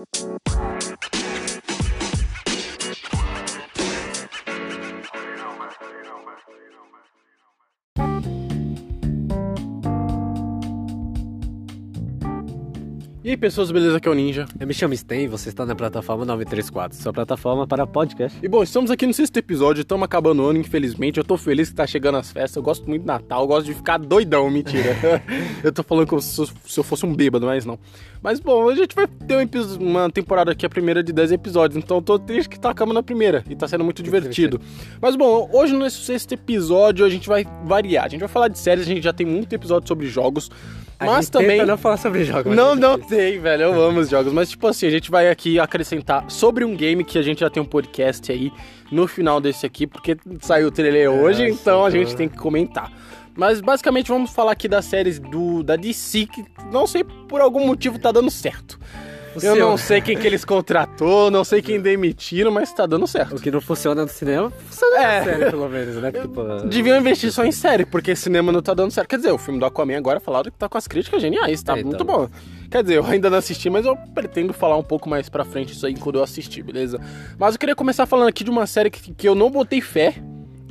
Música E aí pessoas, beleza? Aqui é o Ninja. Eu me chamo Sten, você está na plataforma 934, sua plataforma para podcast. E bom, estamos aqui no sexto episódio, estamos acabando o ano, infelizmente. Eu tô feliz que tá chegando as festas. Eu gosto muito de Natal, eu gosto de ficar doidão, mentira. eu tô falando como se eu fosse um bêbado, mas não. Mas bom, a gente vai ter um uma temporada aqui, a primeira de 10 episódios. Então eu tô triste que tá acabando a primeira e tá sendo muito divertido. Mas bom, hoje no sexto episódio a gente vai variar. A gente vai falar de séries, a gente já tem muito episódio sobre jogos. A mas também. não falar sobre jogos. Não, não tem, velho. Eu amo os jogos. Mas, tipo assim, a gente vai aqui acrescentar sobre um game que a gente já tem um podcast aí no final desse aqui, porque saiu o trailer hoje, então a gente tem que comentar. Mas basicamente vamos falar aqui das séries do, da DC, que não sei por algum motivo tá dando certo. O Eu seu- não sei quem que eles contratou, não sei quem demitiram, mas tá dando certo. O que não funciona no cinema, funciona É. na série, pelo menos, né? Porque, pô, Deviam investir só em série, porque cinema não tá dando certo. Quer dizer, o filme do Aquaman agora falaram que tá com as críticas geniais, tá É, muito então. bom. Quer dizer, eu ainda não assisti, mas eu pretendo falar um pouco mais pra frente isso aí quando eu assistir, beleza? Mas eu queria começar falando aqui de uma série que, que eu não botei fé.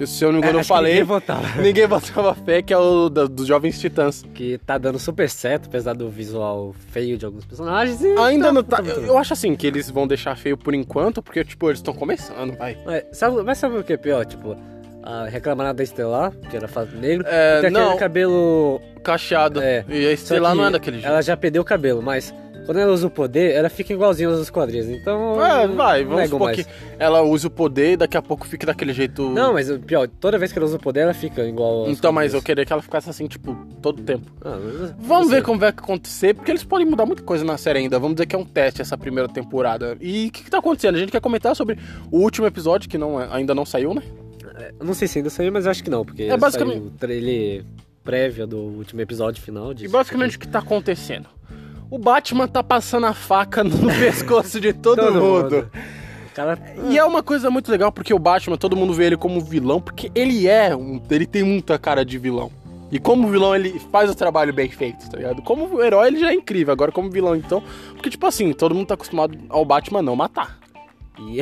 Se eu não me engano, eu É, que falei. ninguém votava. Ninguém botava fé, que é o dos Jovens Titãs. que tá dando super certo, apesar do visual feio de alguns personagens. e Ainda não tá. Eu, eu acho assim que eles vão deixar feio por enquanto, porque, tipo, eles estão começando, vai. Mas sabe, mas sabe o que é pior? Tipo, a reclamar da Estelar, que era fato negro, É, e aquele cabelo. Cacheado. É. E a que não é daquele jeito. Ela já perdeu o cabelo, mas quando ela usa o poder, ela fica igualzinha aos quadrinhos. Então. É, vai, vamos supor mais. que ela usa o poder e daqui a pouco fica daquele jeito. Não, mas pior, toda vez que ela usa o poder, ela fica igual aos Então, mas eu quadrinhos. queria que ela ficasse assim, tipo, todo tempo. Ah, mas- Vamos ver como vai acontecer, porque eles podem mudar muita coisa na série ainda. Vamos dizer que é um teste essa primeira temporada. E o que, que tá acontecendo? A gente quer comentar sobre o último episódio, que não é- ainda não saiu, né? Eu não sei se ainda saiu, mas eu acho que não, porque É basicamente- saiu prévio do último episódio final. E disso. basicamente o que tá acontecendo? O Batman tá passando a faca no pescoço de todo, Todo mundo. mundo. Cara. E é uma coisa muito legal porque o Batman, todo mundo vê ele como vilão, porque ele é um. Ele tem muita cara de vilão. E como vilão, ele faz o trabalho bem feito, tá ligado? Como herói, ele já é incrível. Agora, como vilão, então. Porque, tipo assim, todo mundo tá acostumado ao Batman não matar. E,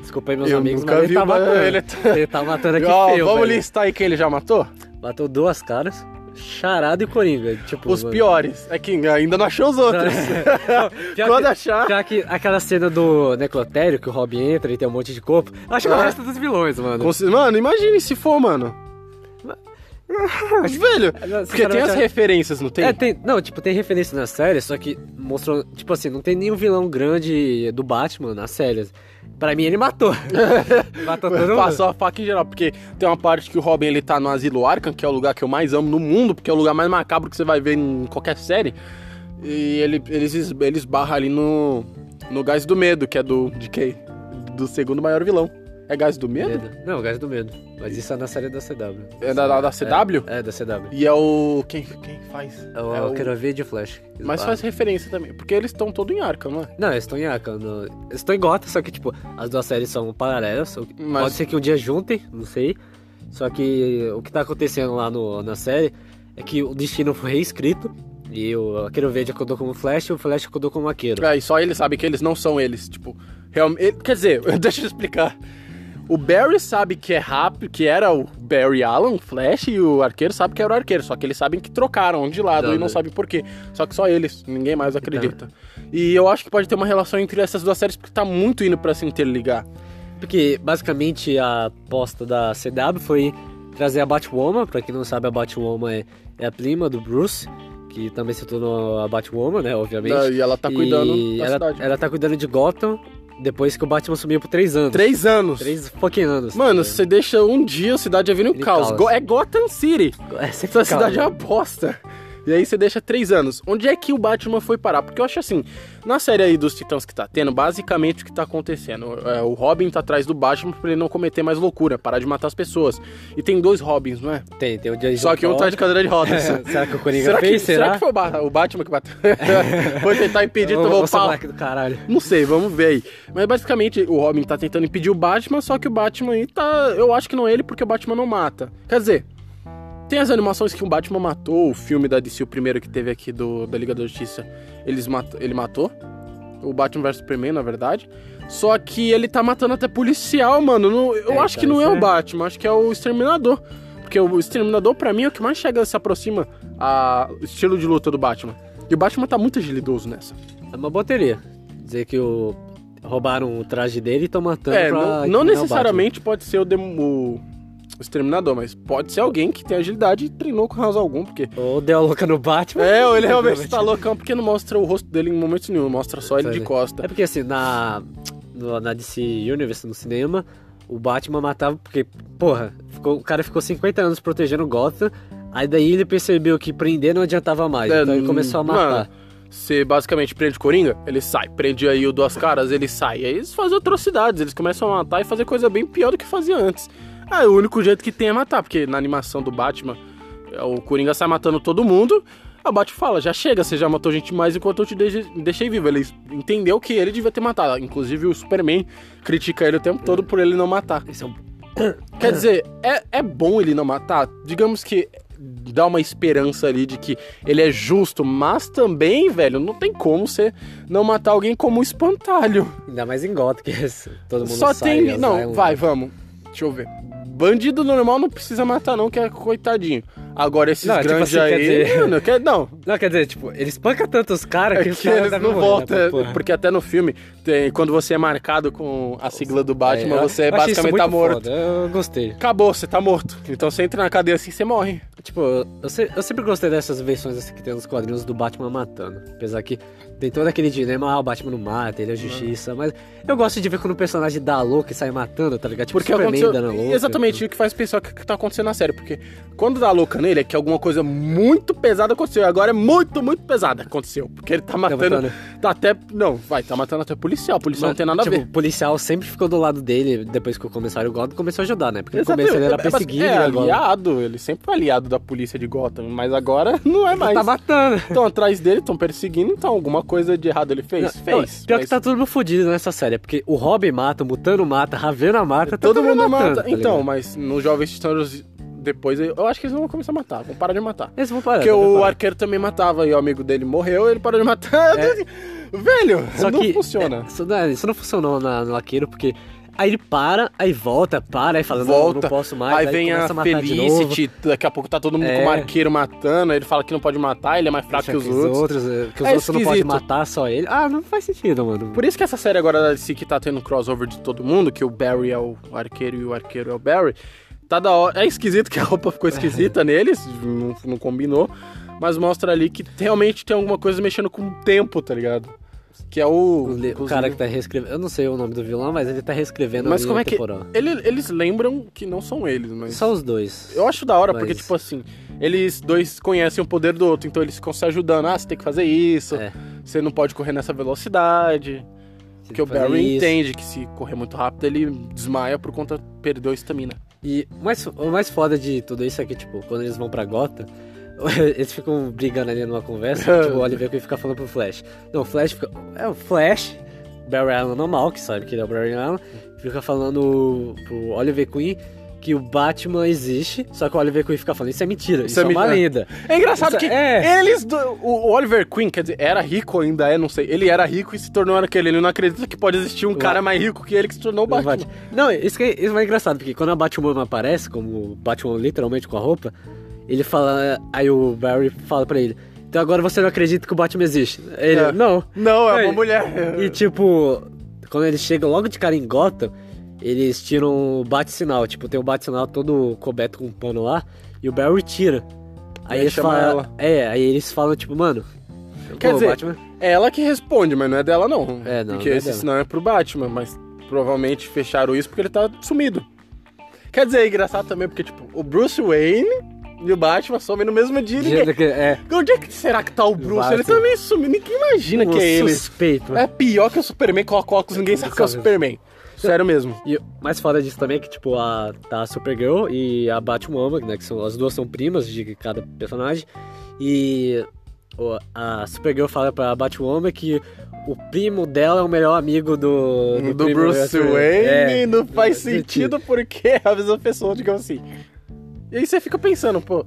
desculpa aí, meus Eu amigos, mas ele tá matando. ele Ele tá- tá, matando aqui Ó, feio, vamos velho. listar aí quem ele já matou? Matou duas caras, Charada e Coringa. Tipo, Os mano. piores. É que ainda não achou os outros. Pior Quando que- achar. Pior que aquela cena do necrotério, que o Robin entra e tem um monte de corpo. Acho que é o resto dos vilões, mano. Mano, imagine se for, mano. Velho, Não, porque tem as sinceramente, referências, não tem? É, tem. Não, tipo, tem referência na série, só que mostrou. Tipo assim, não tem nenhum vilão grande do Batman nas séries. Pra mim, ele matou. matou todo mundo. Passou a faca em geral, porque tem uma parte que o Robin ele tá no Asilo Arkham, que é o lugar que eu mais amo no mundo, porque é o lugar mais macabro que você vai ver em qualquer série. E ele, eles, es- eles barram ali no, no Gás do Medo, que é do. de quem? Do segundo maior vilão. É Gás do Medo? Medo. Não, Gás do Medo. Mas isso é na série da CW. É da, da, da CW? É, é, da CW. E é o. Quem, quem faz? É o, É o- quero de Flash. Mas faz referência também, porque eles estão todos em Arkham, não é? Não, eles estão em Arkham. no- Eles estão em Gotham, só que, tipo, as duas séries são paralelas. Mas- Pode ser que um dia juntem, não sei. Só que o que tá acontecendo lá no, na série é que o destino foi reescrito. E o Arqueiro Verde acordou como Flash e o Flash acordou como Arqueiro. É, e só ele sabe que eles não são eles, tipo, realmente. Quer dizer, deixa eu explicar. O Barry sabe que é rápido, que era o Barry Allen, o Flash, e o arqueiro sabe que era o arqueiro. Só que eles sabem que trocaram de lado e não sabem por quê. Só que só eles, ninguém mais acredita. E eu acho que pode ter uma relação entre essas duas séries, porque tá muito indo pra se interligar. Porque, basicamente, a aposta da CW foi trazer a Batwoman. Pra quem não sabe, a Batwoman é, é a prima do Bruce, que também se tornou a Batwoman, né? Obviamente. E ela tá cuidando E da ela, cidade. ela tá cuidando de Gotham depois que o Batman sumiu por três anos. Três anos. Três fucking anos. Mano, você deixa um dia, a cidade já vira um Vira caos. caos. É Gotham City. Essa Essa cidade é uma bosta. E aí você deixa três anos. Onde é que o Batman foi parar? Porque eu acho assim, na série aí dos Titãs que tá tendo, basicamente o que tá acontecendo? É, o Robin tá atrás do Batman pra ele não cometer mais loucura, parar de matar as pessoas. E tem dois Robins, não é? Tem, tem o Jason Só que um tá de cadeira de rodas. será que o Coringa será, que, fez? será Será? que foi o, Ba- o Batman que bateu? foi tentar impedir, tomou seu pau. do caralho. Não sei, vamos ver aí. Mas basicamente o Robin tá tentando impedir o Batman, só que o Batman aí tá. Eu acho que não é ele porque o Batman não mata. Quer dizer, tem as animações que o Batman matou, o filme da DC, o primeiro que teve aqui do, da Liga da Justiça, eles mat... ele matou. o Batman vs Superman, na verdade. Só que ele tá matando até policial, mano. Não- eu É, acho que cara, não é isso o é- Batman, acho que é o Exterminador. Porque o Exterminador, pra mim, é o que mais chega, se aproxima a estilo de luta do Batman. E o Batman tá muito agilidoso nessa. É uma boteria. Dizer que o... roubaram o traje dele e estão matando É, pra não, não necessariamente pode ser o, dem- o Exterminador, mas pode ser alguém que tem agilidade e treinou com razão algum, porque... Ou deu a louca no Batman. É, ou ele realmente tá loucão, porque não mostra o rosto dele em momento nenhum, mostra só ele de costa. É porque assim, na, na DC Universe, no cinema, o Batman matava porque, porra, ficou- o cara ficou 50 anos protegendo Gotham, aí daí ele percebeu que prender não adiantava mais, É, então ele começou a matar. Mano, você basicamente prende o Coringa, ele sai. Prende aí o Duas Caras, ele sai. Aí eles fazem atrocidades, eles começam a matar e fazer coisa bem pior do que fazia antes. Ah, o único jeito que tem é matar, porque na animação do Batman, é, o Coringa sai matando todo mundo. A Batman fala, já chega, você já matou gente mais enquanto eu te deixei, vivo. Ele entendeu que ele devia ter matado. Inclusive o Superman critica ele o tempo todo por ele não matar. Esse é um... Quer dizer, é, é bom ele não matar. Digamos que dá uma esperança ali de que ele é justo, mas também, velho, não tem como você não matar alguém como um espantalho. Ainda mais em Gotham, que esse- todo mundo Só sai, tem. Não, é vai, vamos. Deixa eu ver. Bandido normal não precisa matar, não, que é coitadinho. Agora esses Não, tipo grandes quer aí. dizer- Mano, quer- não, Não, quer dizer, tipo, ele espanca tanto os caras é que, que, os caras eles não né, voltam. porra. porque até no filme, tem, quando você é marcado com a sigla do Batman, É, você basicamente tá morto. foda, Eu gostei. Acabou, você tá morto. Então você entra na cadeia assim, você morre. Tipo, eu, eu sempre gostei dessas versões assim, que tem nos quadrinhos do Batman matando. Apesar que tem todo aquele dilema, ah, o Batman não mata, ele é justiça, mas eu gosto de ver quando o personagem dá a louca e sai matando, tá ligado? Tipo, Porque Superman dando louca. Exatamente o que faz pensar o que, tá acontecendo na série. Porque quando dá louca nele é que alguma coisa muito pesada aconteceu. E agora é muito, muito pesada aconteceu. Porque ele tá matando. matando. Tá até. Não, vai, tá matando até policial. Policial não tem nada tipo, a ver. O policial sempre ficou do lado dele depois que o comissário Gordon começou a ajudar, né? Porque no começo ele era É, mas perseguido é, aliado, ele sempre foi aliado da polícia de Gotham, mas agora não é mais. tá matando. Estão atrás dele, estão perseguindo, então alguma coisa de errado ele fez? Não, fez. pior mas que tá todo mundo fudido nessa série, porque o Robin mata, o Mutano mata, a Ravena mata, tá todo mundo matando, mata. tá então, mas nos Jovens Titãs depois eu acho que eles vão começar a matar, vão parar de matar. Eles vão parar. Porque o parar. arqueiro também matava e o amigo dele morreu, ele parou de matar. Velho, Só não que funciona. é, isso, não, isso não funcionou na, no Arqueiro, porque aí ele para, aí volta, para, aí fala, não, Volta, não posso mais, aí vem a. Felicity, daqui a pouco tá todo mundo É. com o arqueiro matando, aí ele fala que não pode matar, ele é mais fraco que Deixa os outros. é, que os É outros não podem esquisito. matar, só ele. Ah, não faz sentido, mano. Por isso que essa série agora da DC que tá tendo crossover de todo mundo, que o Barry é o arqueiro e o arqueiro é o Barry, tá da hora. É esquisito que a roupa ficou esquisita neles, não, não combinou, mas mostra ali que realmente tem alguma coisa mexendo com o tempo, tá ligado? Que é o. O, cara que tá reescrevendo, eu não sei o nome do vilão, mas ele tá reescrevendo Mas como é que. Ele- eles lembram que não são eles, mas. Só os dois. Eu acho da hora, porque, Mas- tipo assim, eles dois conhecem o poder do outro, então eles ficam se ajudando. Ah, você tem que fazer isso, É. você não pode correr nessa velocidade. Porque o Barry isso. entende que se correr muito rápido, ele desmaia por conta perdeu a estamina. E mais, o mais foda de tudo isso é que, tipo, quando eles vão pra Gota, eles ficam brigando ali numa conversa, tipo, o Oliver Queen fica falando pro Flash. Não, o Flash fica. É o Flash, Barry Allen normal, que sabe que ele é o Barry Allen, fica falando pro Oliver Queen que o Batman existe, só que o Oliver Queen fica falando, isso é mentira, isso, é é, uma lenda. É engraçado Isso que é- eles. do- o Oliver Queen, quer dizer, era rico ainda, é, não sei. Ele era rico e se tornou aquele. Ele não acredita que pode existir um cara mais rico que ele que se tornou o O Batman. Batman. Não, isso, que é, isso é engraçado, porque quando a Batwoman aparece, como o Batman literalmente com a roupa, ele fala. Aí o Barry fala pra ele. Então agora você não acredita que o Batman existe? Ele, É. não. Não, é uma mulher. E tipo, quando eles chegam logo de cara em Gotham, eles tiram o bate-sinal. Tipo, tem o bate-sinal todo coberto com um pano lá, e o Barry tira. Aí eles falam. ela. É, aí eles falam, tipo, mano. Quer pô, dizer, Batman. É ela que responde, mas não é dela, não. É, não, Porque não é esse dela. sinal é pro Batman, mas provavelmente fecharam isso porque ele tá sumido. Quer dizer, é engraçado também, porque, tipo, o Bruce Wayne e o Batman somem no mesmo dia. e Ninguém... É, Onde é que será que tá o Bruce? Batman. Ele também sumiu, ninguém imagina que é ele. suspeito. É pior que o Superman coloca óculos, ninguém sabe que é o Sabe. Superman. Sério mesmo. E o mais foda disso também é que, tipo, a, tá a Supergirl e a Batwoman, né? Que são, as duas são primas de cada personagem. E o- a Supergirl fala pra Batwoman que o primo dela é o melhor amigo do... Do, primo- Bruce Wayne É, não faz sentido. sentido porque é a mesma pessoa, digamos assim. E aí você fica pensando, pô,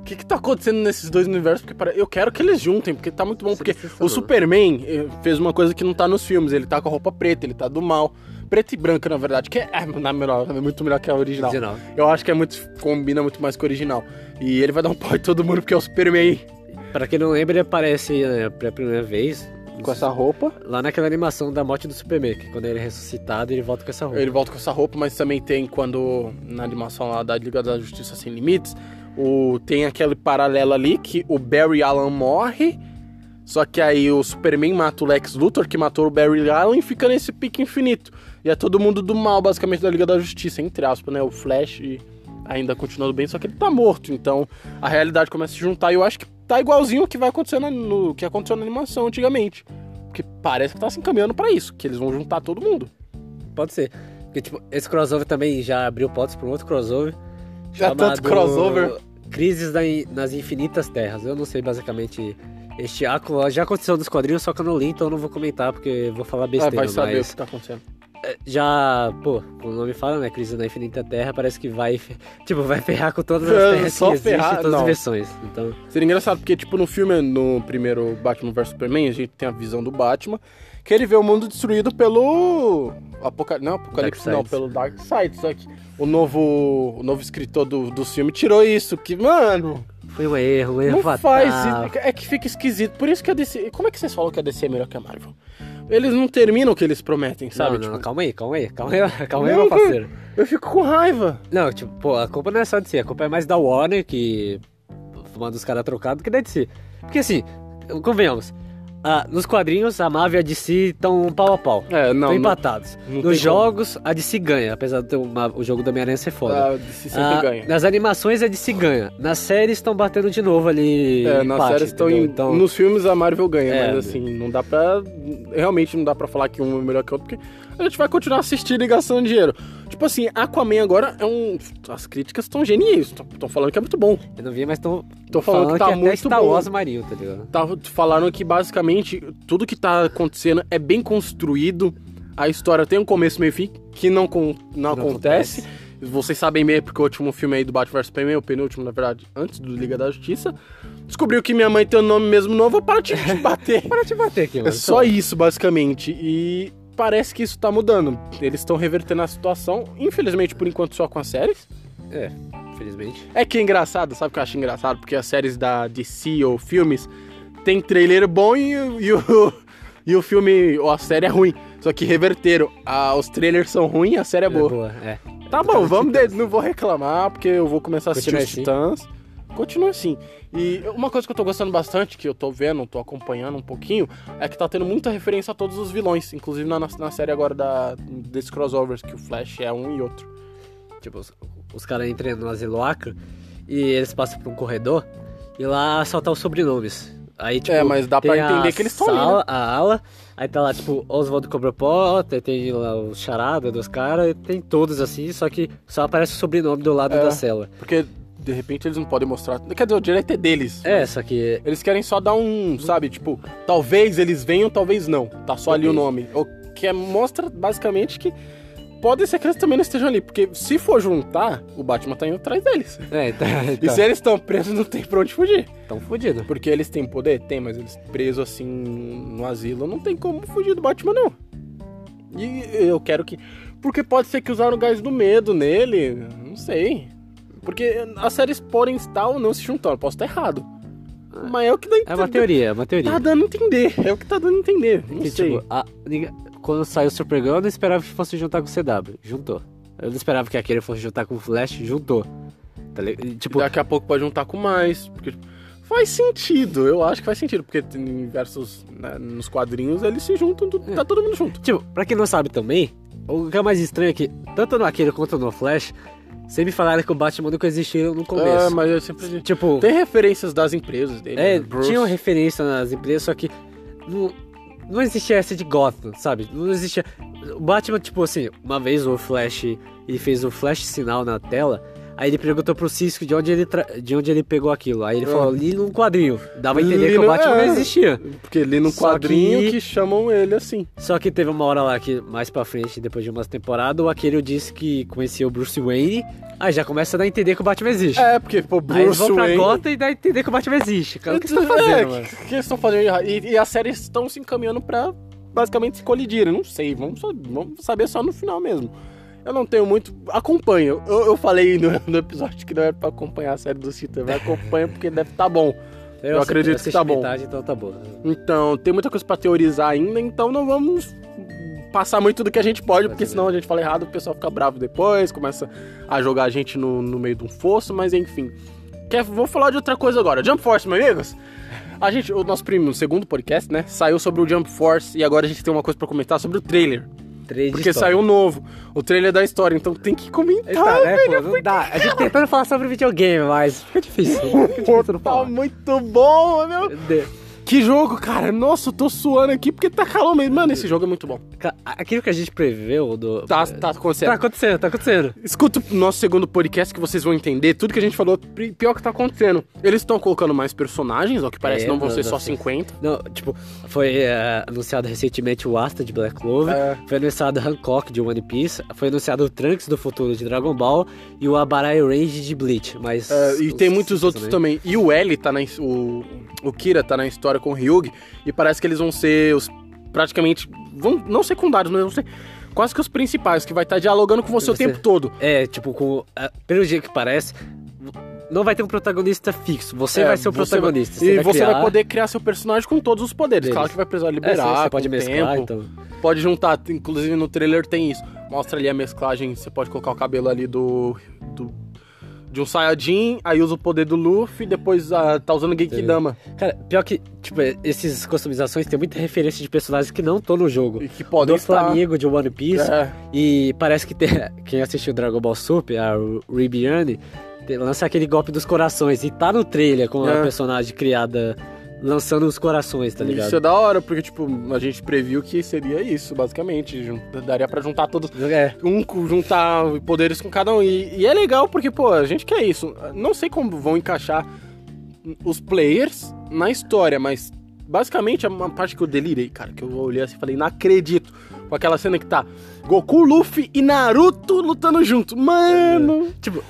O que que tá acontecendo nesses dois universos? Porque pare- eu quero que eles juntem, porque tá muito bom. Porque Seria o. Superman eh, fez uma coisa que não tá nos filmes. Ele tá com a roupa preta, ele tá do mal. Preta e branca, na verdade, que é, é, na melhor, é muito melhor que a original. Original. Eu acho que é muito. combina muito mais com o original. E ele vai dar um pau em todo mundo porque é o Superman Pra quem não lembra, ele aparece né, pela primeira vez com essa roupa. lá naquela animação da morte do Superman, que quando ele é ressuscitado, ele volta com essa roupa. Ele volta com essa roupa, mas também tem quando. Na animação lá da Liga da Justiça Sem Limites, o, tem aquele paralelo ali que o Barry Allen morre. Só que aí o Superman mata o Lex Luthor, que matou o Barry Allen, e fica nesse pique infinito. E é todo mundo do mal, basicamente, da Liga da Justiça, entre aspas, né? O Flash ainda continuando bem, só que ele tá morto. Então a realidade começa a se juntar. E eu acho que tá igualzinho o que vai acontecer na- no, que aconteceu na animação antigamente. Porque parece que tá se encaminhando pra isso, que eles vão juntar todo mundo. Pode ser. Porque, tipo, esse crossover também já abriu portas pra um outro crossover. Já tanto crossover. Crises nas Infinitas Terras. Eu não sei basicamente este arco. Já aconteceu nos quadrinhos, só que eu não li, então eu não vou comentar, porque eu vou falar Ah, besteira. vai saber o mas que tá acontecendo. Já, pô, o nome fala, né? Crise na Infinita Terra, parece que vai, tipo, vai ferrar com todas as terras só que existem, ferrar, todas não. as versões. Então, Seria engraçado, porque, tipo, no filme, no primeiro Batman vs Superman, a gente tem a visão do Batman, que ele vê o mundo destruído pelo. Apoca... Não, Apocalipse não, Darkseid. pelo Darkseid. Só que o novo, o novo escritor do, do filme tirou isso, que, mano. foi um erro, um erro Não fatal. faz. É que fica esquisito. Por isso que a DC. Como é que vocês falam que a DC é melhor que a Marvel? Eles não terminam o que eles prometem, sabe? Não, não, Tipo, calma aí, calma aí, calma aí, calma aí, meu parceiro. eu fico com raiva. Não, tipo, pô, a culpa não é só de si, a culpa é mais da Warner, que manda os caras trocados, que da DC. Porque assim, convenhamos, ah, nos quadrinhos a Marvel e a DC estão pau a pau. É, não. Estão empatados. não tem Nos jogos, a DC ganha, apesar de uma- o jogo da Homem-Aranha ser foda. A DC sempre Ah, ganha. Nas animações a DC ganha. Nas séries estão batendo de novo ali. É, nas empate, séries estão. Então, Nos filmes a Marvel ganha, É, mas assim, não dá pra. Realmente não dá pra falar que um é melhor que o outro, porque a gente vai continuar assistindo e gastando dinheiro. Tipo assim, Aquaman agora é um. As críticas estão geniais. Estão falando que é muito bom. eu não vi, mas estão Tô falando, que tá até muito Star bom. Wars Marinho, tá ligado? Tá, falaram que basicamente tudo que tá acontecendo é bem construído. A história tem um começo, meio e fim, que não, con- não, Não acontece. Vocês sabem bem, porque o último filme aí do Batman vs Superman, o penúltimo, na verdade, antes do Liga da Justiça, descobriu que minha mãe tem o nome mesmo novo para te, te bater. Para te bater aqui, É mano. só isso, basicamente. E parece que isso tá mudando. Eles estão revertendo a situação, infelizmente, por enquanto, só com as séries. É, infelizmente. É que é engraçado, sabe o que eu acho engraçado? Porque as séries da DC ou filmes tem trailer bom e, o- e o, e o filme ou a série é ruim. Só que reverteram. Ah, os trailers são ruins a série é boa. é. Tá bom, vamos. De, não vou reclamar, porque eu vou começar a assistir Continua os assim. Continua assim. E uma coisa que eu tô gostando bastante, que eu tô vendo, tô acompanhando um pouquinho, é que tá tendo muita referência a todos os vilões. Inclusive na, na série agora da, desses crossovers, que o Flash é um e outro. Tipo, os, os caras entram no asilo Acro e eles passam por um corredor e lá só tá os sobrenomes. Aí, tipo, É, mas dá pra tem entender que eles tão ali, né? A ala, aí tá lá, tipo, Oswaldo Cobra Potter, tem lá o charada dos caras, tem todos assim, só que só aparece o sobrenome do lado É. da cela. Porque de repente eles não podem mostrar. Quer dizer, o direito é deles. É, só que Eles querem só dar um, sabe, tipo, talvez eles venham, talvez não. Tá só ali o nome. O que é- mostra basicamente que pode ser que eles também não estejam ali. Porque se for juntar, o Batman tá indo atrás deles. É, tá, E se eles estão presos, não tem pra onde fugir. tão fudido. Porque eles têm poder? Tem, mas eles presos assim no asilo, não tem como fugir do Batman, não. E eu quero que. Porque pode ser que usaram o gás do medo nele. Não sei. Porque as séries podem estar ou não se juntando. Posso estar errado. Mas é o que dá a É uma entender. teoria, é uma teoria. Tá dando a entender. É o que tá dando a entender. Não Que, sei. tipo, a- quando saiu o Supergirl, eu não esperava que fosse juntar com o CW. Juntou. Eu não esperava que aquele fosse juntar com o Flash, juntou. Tá? E, Tipo, Daqui a pouco pode juntar com mais. Porque tipo, faz sentido. Eu acho que faz sentido. Porque tem diversos. né, nos quadrinhos eles se juntam. tu- Tá todo mundo junto. tipo, pra quem não sabe também, o que é mais estranho é que, tanto no aquele quanto no Flash, sempre falaram que o Batman nunca existiu no começo. É, mas eu sempre. Tipo, Tem referências das empresas dele. é, né? Bruce. tinha uma referência nas empresas, só que não, não existia essa de Gotham, sabe? Não existia. O Batman, tipo assim, uma vez o Flash ele fez o Flash sinal na tela, Aí ele perguntou pro Cisco de onde ele, tra- de onde ele pegou aquilo. Aí ele Ah. falou, li num quadrinho. Dava a entender Li que o Batman é. não existia. Porque no Só quadrinho que... que- chamam ele assim. Só que teve uma hora lá que, mais pra frente, depois de umas temporadas, o Aquilio disse que conhecia o Bruce Wayne. Aí já começa a dar a entender que o Batman existe. É, porque, pô, Aí eles Bruce vão pra Wayne... Gotham e dá a entender que o Batman existe. Cara, o que você tá É, fazendo, mano? O que eles estão fazendo? E, e as séries estão se encaminhando pra basicamente se colidirem. Não sei, vamos, vamos saber só no final mesmo. Eu não tenho muito. Acompanho. Eu, eu falei no, no episódio que não era pra acompanhar a série do Cita, mas acompanha porque deve estar bom. Eu assi- acredito que assisti tá bom. então tá bom. Então, tem muita coisa pra teorizar ainda, então não vamos passar muito do que a gente pode, porque senão a gente fala errado, o pessoal fica bravo depois, começa a jogar a gente no, no meio de um fosso, mas enfim. Quer, vou falar de outra coisa agora. Jump Force, meus amigos. A gente, o nosso primo, segundo podcast, né, saiu sobre o Jump Force e agora a gente tem uma coisa pra comentar sobre o trailer. De Porque história. saiu novo, o trailer da história, então tem que comentar. Tá, né, velho, pô, não dá. A gente tentando falar sobre videogame, mas fica difícil. Fica difícil não Tá falar. muito bom, meu. De- Que jogo, cara. Nossa, eu tô suando aqui porque tá calor mesmo. Mano, esse jogo é muito bom. Ca- Aquilo que a gente preveu do. Tá, tá acontecendo. Tá acontecendo, tá acontecendo. Escuta o nosso segundo podcast que vocês vão entender tudo que a gente falou, pi- pior que tá acontecendo. Eles estão colocando mais personagens, ao que parece É, não vão não, ser não só sei. 50. Não, tipo, foi é, anunciado recentemente o Asta de Black Clover, É. foi anunciado Hancock de One Piece, foi anunciado o Trunks do futuro de Dragon Ball e o Abarai Range de Bleach, mas... É, e os- tem muitos outros também. também. E o L tá na. his- O, o Kira tá na história com o Ryug. E parece que eles vão ser os. Praticamente. Vão, não secundários, mas vão ser quase que os principais, que vai estar dialogando com você o Você- tempo todo. É, tipo, com, é, pelo jeito que parece, não vai ter um protagonista fixo, você É, vai ser o você vai- protagonista. e você criar vai poder criar seu personagem com todos os poderes. Deles. Claro que vai precisar É, liberar. você com pode o mesclar, tempo. então... Pode juntar, inclusive no trailer tem isso. Mostra ali a mesclagem, você pode colocar o cabelo ali do. do de um Saiyajin, aí usa o poder do Luffy, depois ah, tá usando Genkidama. Cara, pior que, tipo, essas customizações tem muita referência de personagens que não estão no jogo. E que podem do estar. Flamengo de One Piece. É, E parece que tem, quem assistiu Dragon Ball Super, a Ribiane, lança aquele golpe dos corações. E tá no trailer com É. a personagem criada lançando os corações, tá ligado? Isso é da hora, porque, tipo, a gente previu que seria isso, basicamente. Daria pra juntar todos. É, Um, juntar poderes com cada um. E, e é legal porque, pô, a gente quer isso. Não sei como vão encaixar os players na história, mas basicamente é uma parte que eu delirei, cara. Que eu olhei assim e falei, não acredito. Com aquela cena que tá Goku, Luffy e Naruto lutando junto. Mano! tipo.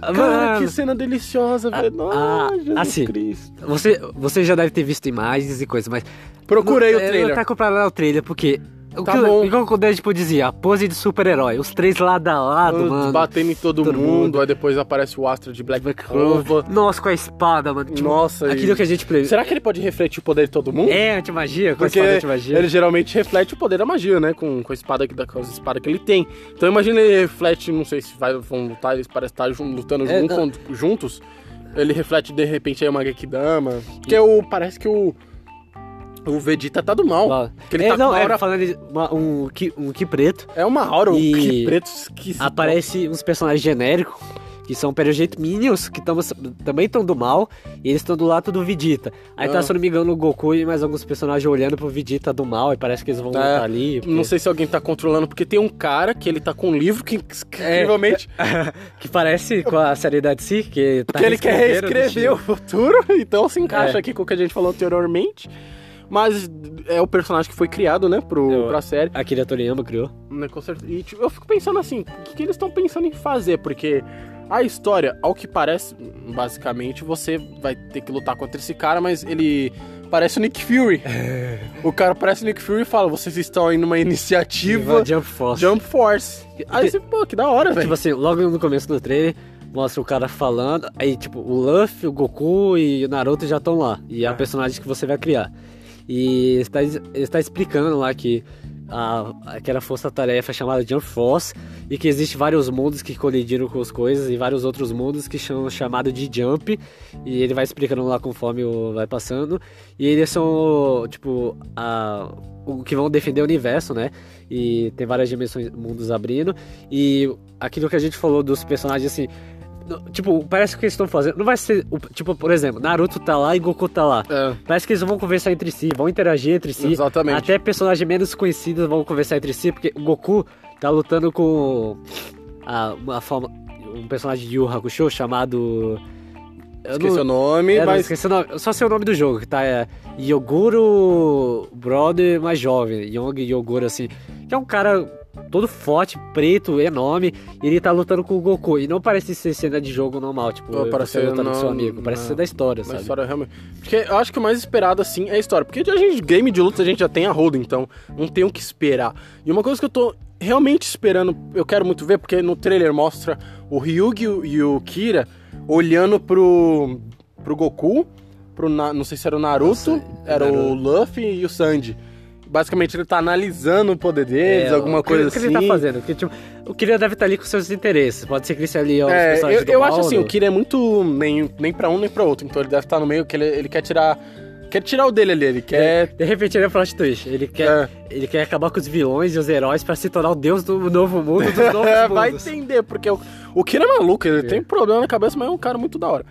Cara, mano, que cena deliciosa, velho. Ai, Jesus assim, Cristo. você, você já deve ter visto imagens e coisas, mas. Procurei o trailer. Não tá comparado ao trailer, porque. O Tá que- bom. Igual o Deadpool dizia, a pose de super-herói, os três lado a lado, mano. Batendo em todo, todo mundo, mundo. aí depois aparece o Astra de Black Clover. Nossa, com a espada, mano. Tipo, Nossa, aquilo e- que a gente previu. Será que ele pode refletir o poder de todo mundo? É anti-magia, com a Porque espada anti-magia. ele geralmente reflete o poder da magia, né? Com, com a espada que, com as espadas que ele tem. Então imagina ele reflete, não sei se vai, vão lutar, eles parecem estar lutando É, jun- não. com- juntos. Ele reflete de repente aí uma Gekidama. Porque o, parece que o. O Vegeta tá do mal. Que ele é, tá não, com a é, aura- falando de uma- um, ki, um ki preto, É uma aura, um que preto esquisito. aparece uns personagens genéricos, que são pelo jeito Minions, que tamo, também estão do mal, e eles estão do lado do Vegeta. Aí Ah. tá, se não me engano, o Goku e mais alguns personagens olhando pro Vegeta do mal, e parece que eles vão É, lutar ali. Não sei se alguém tá controlando, porque tem um cara que ele tá com um livro que É. incrivelmente. que parece com a série da DC, que tá Porque ele quer o reescrever o destino. futuro, então se encaixa É. aqui com o que a gente falou anteriormente. Mas é o personagem que foi criado, né, pro, Eu- pra série. Akira Toriyama criou. Né, com certeza. E tipo, eu fico pensando assim, o que, que eles estão pensando em fazer? Porque a história, ao que parece, basicamente, você vai ter que lutar contra esse cara, mas ele parece o Nick Fury. o cara parece o Nick Fury e fala, vocês estão aí numa iniciativa Jump Force. Jump Force. Aí você, pô, que da hora, velho. Tipo assim, logo no começo do trailer, mostra o cara falando, aí tipo, o Luffy, o Goku e o Naruto já estão lá. E é a É. personagem que você vai criar. E está, está explicando lá que a, aquela força-tarefa chamada Jump Force e que existe vários mundos que colidiram com as coisas e vários outros mundos que são chamados de Jump. E ele vai explicando lá conforme vai passando. E eles são, tipo, a, o que vão defender o universo, né? E tem várias dimensões, mundos abrindo. E aquilo que a gente falou dos personagens, assim. Tipo, parece que eles estão fazendo. Não vai ser. Tipo, por exemplo, Naruto tá lá e Goku tá lá. É, Parece que eles vão conversar entre si, vão interagir entre si. exatamente. Até personagens menos conhecidos vão conversar entre si, porque o Goku tá lutando com a, uma forma. um personagem de Yu Hakusho chamado. eu Esqueci não- o nome, é, mas. esqueci o nome. Só sei o nome do jogo, que tá é Yoguro Brother mais jovem, Young Yoguro, assim. Que é um cara todo forte, preto, enorme, e ele tá lutando com o Goku. E não parece ser cena de jogo normal, tipo, Pô, parece você lutando com seu não- amigo. Parece não. ser da história, sabe? história realmente. Porque eu acho que o mais esperado, assim, é a história. Porque a gente, game de luta, a gente já tem a roda, então não tem o que esperar. E uma coisa que eu tô realmente esperando, eu quero muito ver, porque no trailer mostra o Ryugi e o- o Kira olhando pro, pro Goku, pro, não sei se era o Naruto, Nossa, era o Naruto. Luffy e o Sanji. Basicamente ele tá analisando o poder deles, É, alguma coisa o que assim. ele tá fazendo? Porque, tipo, o Kira deve estar ali com seus interesses. Pode ser que ele seja ali ó, É, eu, eu mal, acho assim, o Kira é muito nem, nem pra um nem pra outro, então ele deve estar no meio que ele, ele quer tirar. Quer tirar o dele ali, ele quer. De repente ele é plot twist. Ele quer, É. ele quer acabar com os vilões e os heróis pra se tornar o deus do novo mundo dos novos É, mundos. vai entender, porque o, o Kira é maluco, ele tem problema na cabeça, mas é um cara muito da hora.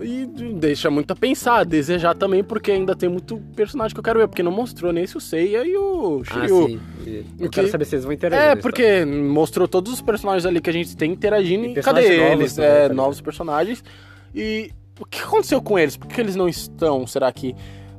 E deixa muito a pensar, a desejar também, porque ainda tem muito personagem que eu quero ver, porque não mostrou nem se o Seiya e o Ah, Shiryu. sim. Eu O quero que- saber se eles vão interagir. É, porque mostrou todos os personagens ali que a gente tem interagindo E e cadê novos eles? também, é, tá novos personagens. E o que aconteceu com eles? Por que eles não estão? Será que.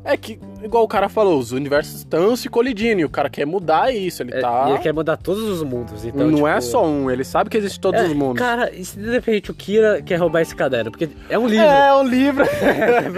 É que, igual o cara falou, os universos estão se colidindo e o cara quer mudar isso, ele tá. É, e ele quer mudar todos os mundos. Então, não tipo, é só um, ele sabe que existe todos É, os mundos. Cara, e se de repente o Kira quer roubar esse caderno? Porque é um livro. É um livro.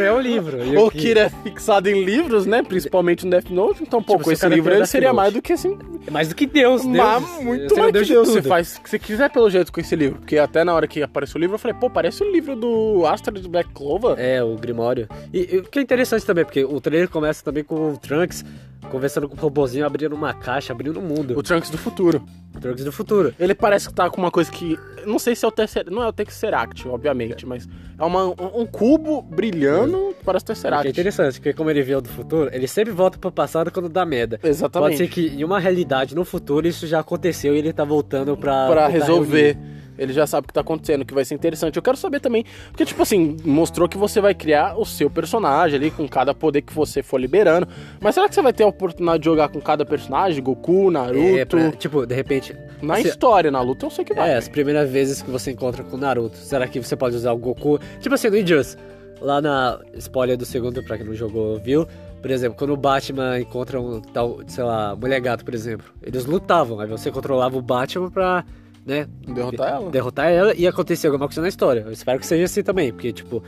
É, um livro. E o Kira é fixado em livros, né? Principalmente no Death Note, então, pô, Tipo, com se o esse livro ele seria Note. mais do que assim. É mais do que Deus, Deus. Mas muito seria mais Deus que de Deus. Você faz o que você quiser pelo jeito com esse livro. Porque até na hora que apareceu o livro, eu falei, pô, parece o livro do Astra de Black Clover. É, o Grimório. E, o que é interessante também, porque o trailer começa também com o Trunks conversando com o robozinho, abrindo uma caixa, abrindo o mundo. O Trunks do futuro. O Trunks do futuro. Ele parece que tá com uma coisa que. Não sei se é o Tesseract. Não é o Tesseract, obviamente, mas é uma, um, cubo brilhando que parece O que é Tesseract. interessante, porque como ele veio do futuro, ele sempre volta pro passado quando dá merda. Pode Exatamente. ser que em uma realidade no futuro isso já aconteceu e ele tá voltando pra. Pra resolver. reunir. Ele já sabe o que tá acontecendo, que vai ser interessante. Eu quero saber também, porque, tipo assim, mostrou que você vai criar o seu personagem ali, com cada poder que você for liberando. Mas será que você vai ter a oportunidade de jogar com cada personagem? Goku, Naruto? É, pra- tipo, de repente. Na você- história, na luta eu sei que vai. É, as primeiras vezes que você encontra com o Naruto. Será que você pode usar o Goku? Tipo assim, no Injustice. Lá na spoiler do segundo, pra quem não jogou, viu? Por exemplo, quando o Batman encontra um tal, sei lá, mulher gato, por exemplo. Eles lutavam, aí você controlava o Batman pra, né? Derrotar ela? Derrotar ela e acontecer alguma coisa na história. Eu espero que seja assim também, porque, tipo,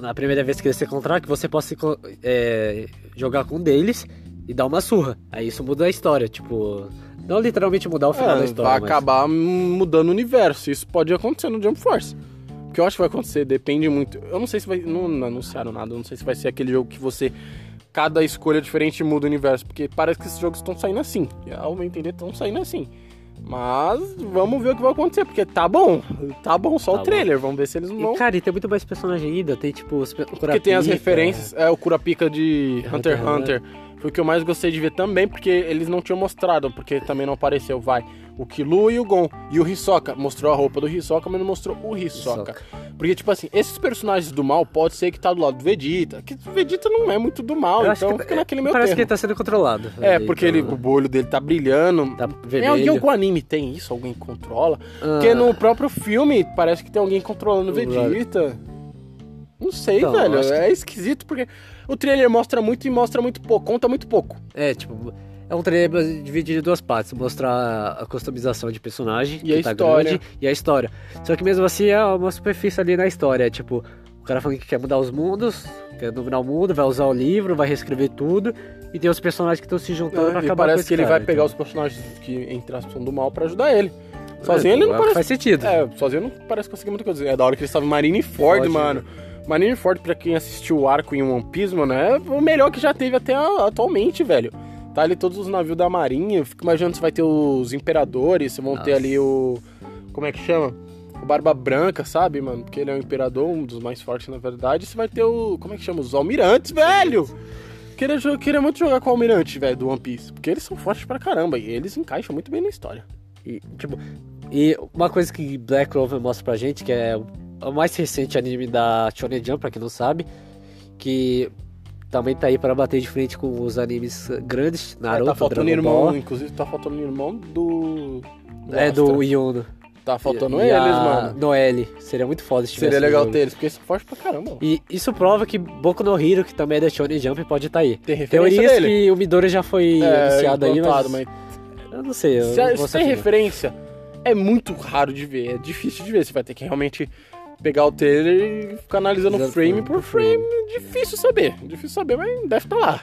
na primeira vez que eles se encontrar, que você possa é, jogar com um deles e dar uma surra. Aí isso muda a história, tipo. Não literalmente mudar o final É, da história. vai mas- acabar mudando o universo. Isso pode acontecer no Jump Force. O que eu acho que vai acontecer depende muito. Eu não sei se vai. Não, não anunciaram nada. Eu não sei se vai ser aquele jogo que você. Cada escolha diferente muda o universo. Porque parece que esses jogos estão saindo assim. E, Ao meu entender, estão saindo assim. Mas vamos ver o que vai acontecer. Porque tá bom. Tá bom só Tá o bom. trailer. Vamos ver se eles vão. E, cara, e tem muito mais personagem ainda. Tem, tipo, os Porque tem as referências. É o Kurapika de Hunter x Hunter x Hunter. Foi o que eu mais gostei de ver também, porque eles não tinham mostrado, porque também não apareceu, vai. O Killua e o Gon. E o Hisoka. Mostrou a roupa do Hisoka, mas não mostrou o Hisoka. Porque, tipo assim, esses personagens do mal pode ser que tá do lado do Vegeta. Que o Vegeta não é muito do mal, Eu então que- fica naquele meu Parece termo. que ele tá sendo controlado. É, porque então, ele, o olho dele tá brilhando. Tá Em, vermelho. em algum anime tem isso? Alguém controla? Ah, Porque no próprio filme parece que tem alguém controlando o. Vegeta. Não sei, Então, velho. acho que- É esquisito porque o trailer mostra muito e mostra muito pouco. Conta muito pouco. É, tipo... É um trailer dividido em duas partes. Mostrar a customização de personagem, E a tá história. grande, e a história. Só que mesmo assim é uma superfície ali na história. É, tipo, o cara falando que quer mudar os mundos, quer dominar o mundo, vai usar o livro, vai reescrever tudo. E tem os personagens que estão se juntando pra e acabar com parece esse que ele cara, vai pegar então. os personagens que, entre aspas, são do mal pra ajudar ele. É, Sozinho ele não parece. Faz sentido. É, sozinho não parece conseguir muita coisa. É da hora que ele estava em Marineford, Ford, mano. Marineford, pra quem assistiu o arco em One Piece, mano, é o melhor que já teve até a- atualmente, velho. Tá ali todos os navios da marinha. Eu fico imaginando se vai ter os imperadores, se vão ter Nossa. ali o. Como é que chama? O Barba Branca, sabe, mano? Porque ele é um imperador, um dos mais fortes, na verdade. Se vai ter o. Como é que chama? Os almirantes, velho! Queria, queria muito jogar com o almirante, velho, do One Piece. Porque eles são fortes pra caramba. E eles encaixam muito bem na história. E, tipo, e uma coisa que Black Clover mostra pra gente, que é o mais recente anime da Shonen Jump, pra quem não sabe, que também tá aí para bater de frente com os animes grandes, É, Naruto, tá faltando Dragon irmão, Ball, inclusive tá faltando irmão do. é Astra. do Yuno. Tá faltando e eles, a mano. Noelle. Seria muito foda se tivesse Seria legal jogo. ter eles, porque eles são fortes pra caramba. E isso prova que Boku no Hero, que também é da Shonen Jump, pode estar aí. Tem referência Teorias dele. que o Midori já foi É, anunciado aí, mas... mas Eu não sei, eu Se, não se tem referência, é muito raro de ver, é difícil de ver. Você vai ter que realmente pegar o trailer e ficar analisando Exato, frame por frame. Difícil saber, difícil saber, mas deve estar lá.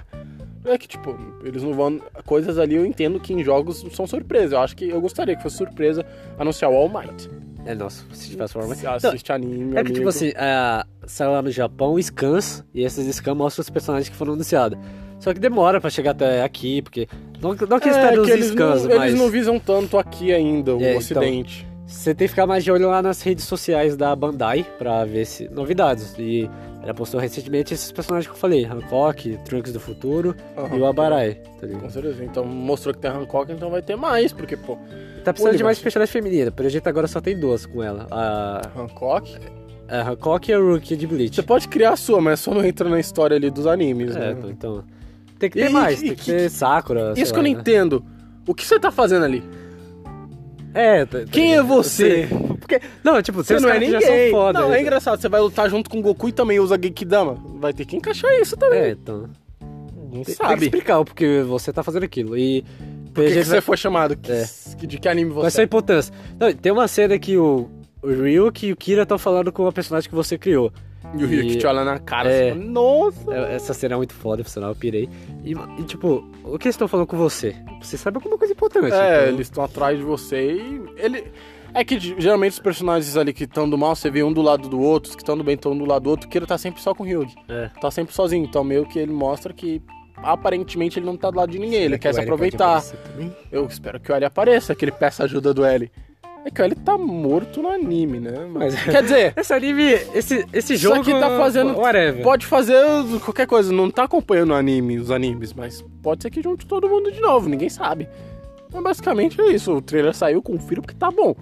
É que, tipo, eles não vão. Coisas ali eu entendo que em jogos são surpresa. Eu acho que eu gostaria que fosse surpresa anunciar o All Might. É, nossa, se tivesse forma... Se assiste anime. É que, tipo assim, é, saiu lá no Japão scans, e esses scans mostram os personagens que foram anunciados. Só que demora pra chegar até aqui, porque... Não, não que É, que eles, scans, não, mas... eles não visam tanto aqui ainda, o É, então. Você tem que ficar mais de olho lá nas redes sociais da Bandai pra ver se novidades. E ela postou recentemente esses personagens que eu falei: Hancock, Trunks do Futuro Aham. e o Abarai. Tá, ligado? Com certeza. Então mostrou que tem Hancock, então vai ter mais, porque, pô, tá precisando de mais personagens femininas. Pelo jeito agora só tem duas com ela: a, Hancock. a Hancock e a Rookie de Bleach. Você pode criar a sua, mas só não entra na história ali dos animes, É, né? então, então. Tem que ter E- mais, e- tem que e- ter Sakura. Isso que eu lá, não né? entendo. O que você tá fazendo ali? É, tá- tá- Quem é você? Porque, não, tipo, Você não é ninguém. já são foda. não, é engraçado. Você vai lutar junto com o Goku e também usa Genkidama. Vai ter que encaixar isso também. É, então. não Tem, tem que sabe. explicar o porquê você tá fazendo aquilo. E. Por que, que você foi chamado? Que- É. De que anime Qual é a você sua importância? Não, tem uma cena que o, o Ryuk e o Kira estão falando com a personagem que você criou. E o Rio que E- te olha na cara. É. Você fala, Nossa! É, Essa cena é muito foda, sinal, eu pirei. E, e, tipo, o que eles estão falando com você? Você sabe alguma coisa importante. É, então- eles estão atrás de você e ele. É que geralmente os personagens ali que estão do mal, você vê um do lado do outro, os que estão do bem estão do lado do outro, o Kira tá sempre só com o Ryug. É. Tá sempre sozinho. Então meio que ele mostra que aparentemente ele não tá do lado de ninguém, ele Será quer que se Eren pode aproveitar. Eu espero que o L apareça, que ele peça ajuda do L. É que L tá morto no anime, né? Mas- Quer dizer, Esse anime, esse, esse Isso jogo. aqui tá fazendo- Whatever. pode fazer qualquer coisa, não tá acompanhando o anime, os animes, mas pode ser que junte todo mundo de novo, ninguém sabe. Mas basicamente é isso, o trailer saiu, confiro porque tá bom.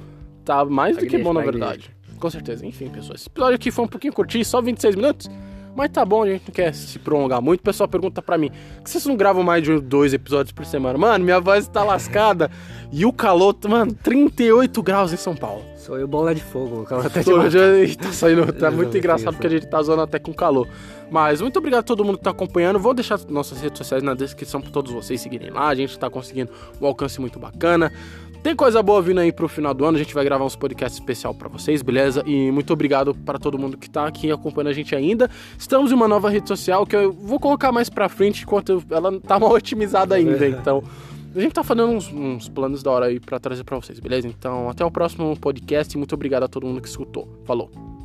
Tá mais do que bom, na verdade. Com certeza. Enfim, pessoas. Esse episódio aqui foi um pouquinho curtinho, só 26 minutos. Mas tá bom, a gente não quer se prolongar muito. O pessoal pergunta pra mim: por que vocês não gravam mais de dois episódios por semana? Mano, minha voz tá lascada. E o calor, mano, 38 graus em São Paulo. Sou eu bola de fogo, o cara tá Tô, de tá saindo, tá muito engraçado porque a gente tá zoando até com calor. Mas muito obrigado a todo mundo que tá acompanhando. Vou deixar nossas redes sociais na descrição pra todos vocês seguirem lá. A gente tá conseguindo um alcance muito bacana. Tem coisa boa vindo aí pro final do ano. A gente vai gravar uns podcasts especial pra vocês, beleza? E muito obrigado para todo mundo que tá aqui acompanhando a gente ainda. Estamos em uma nova rede social que eu vou colocar mais pra frente enquanto ela tá mal otimizada ainda. Então, a gente tá fazendo uns, uns planos da hora aí pra trazer pra vocês, beleza? Então, até o próximo podcast e muito obrigado a todo mundo que escutou. Falou!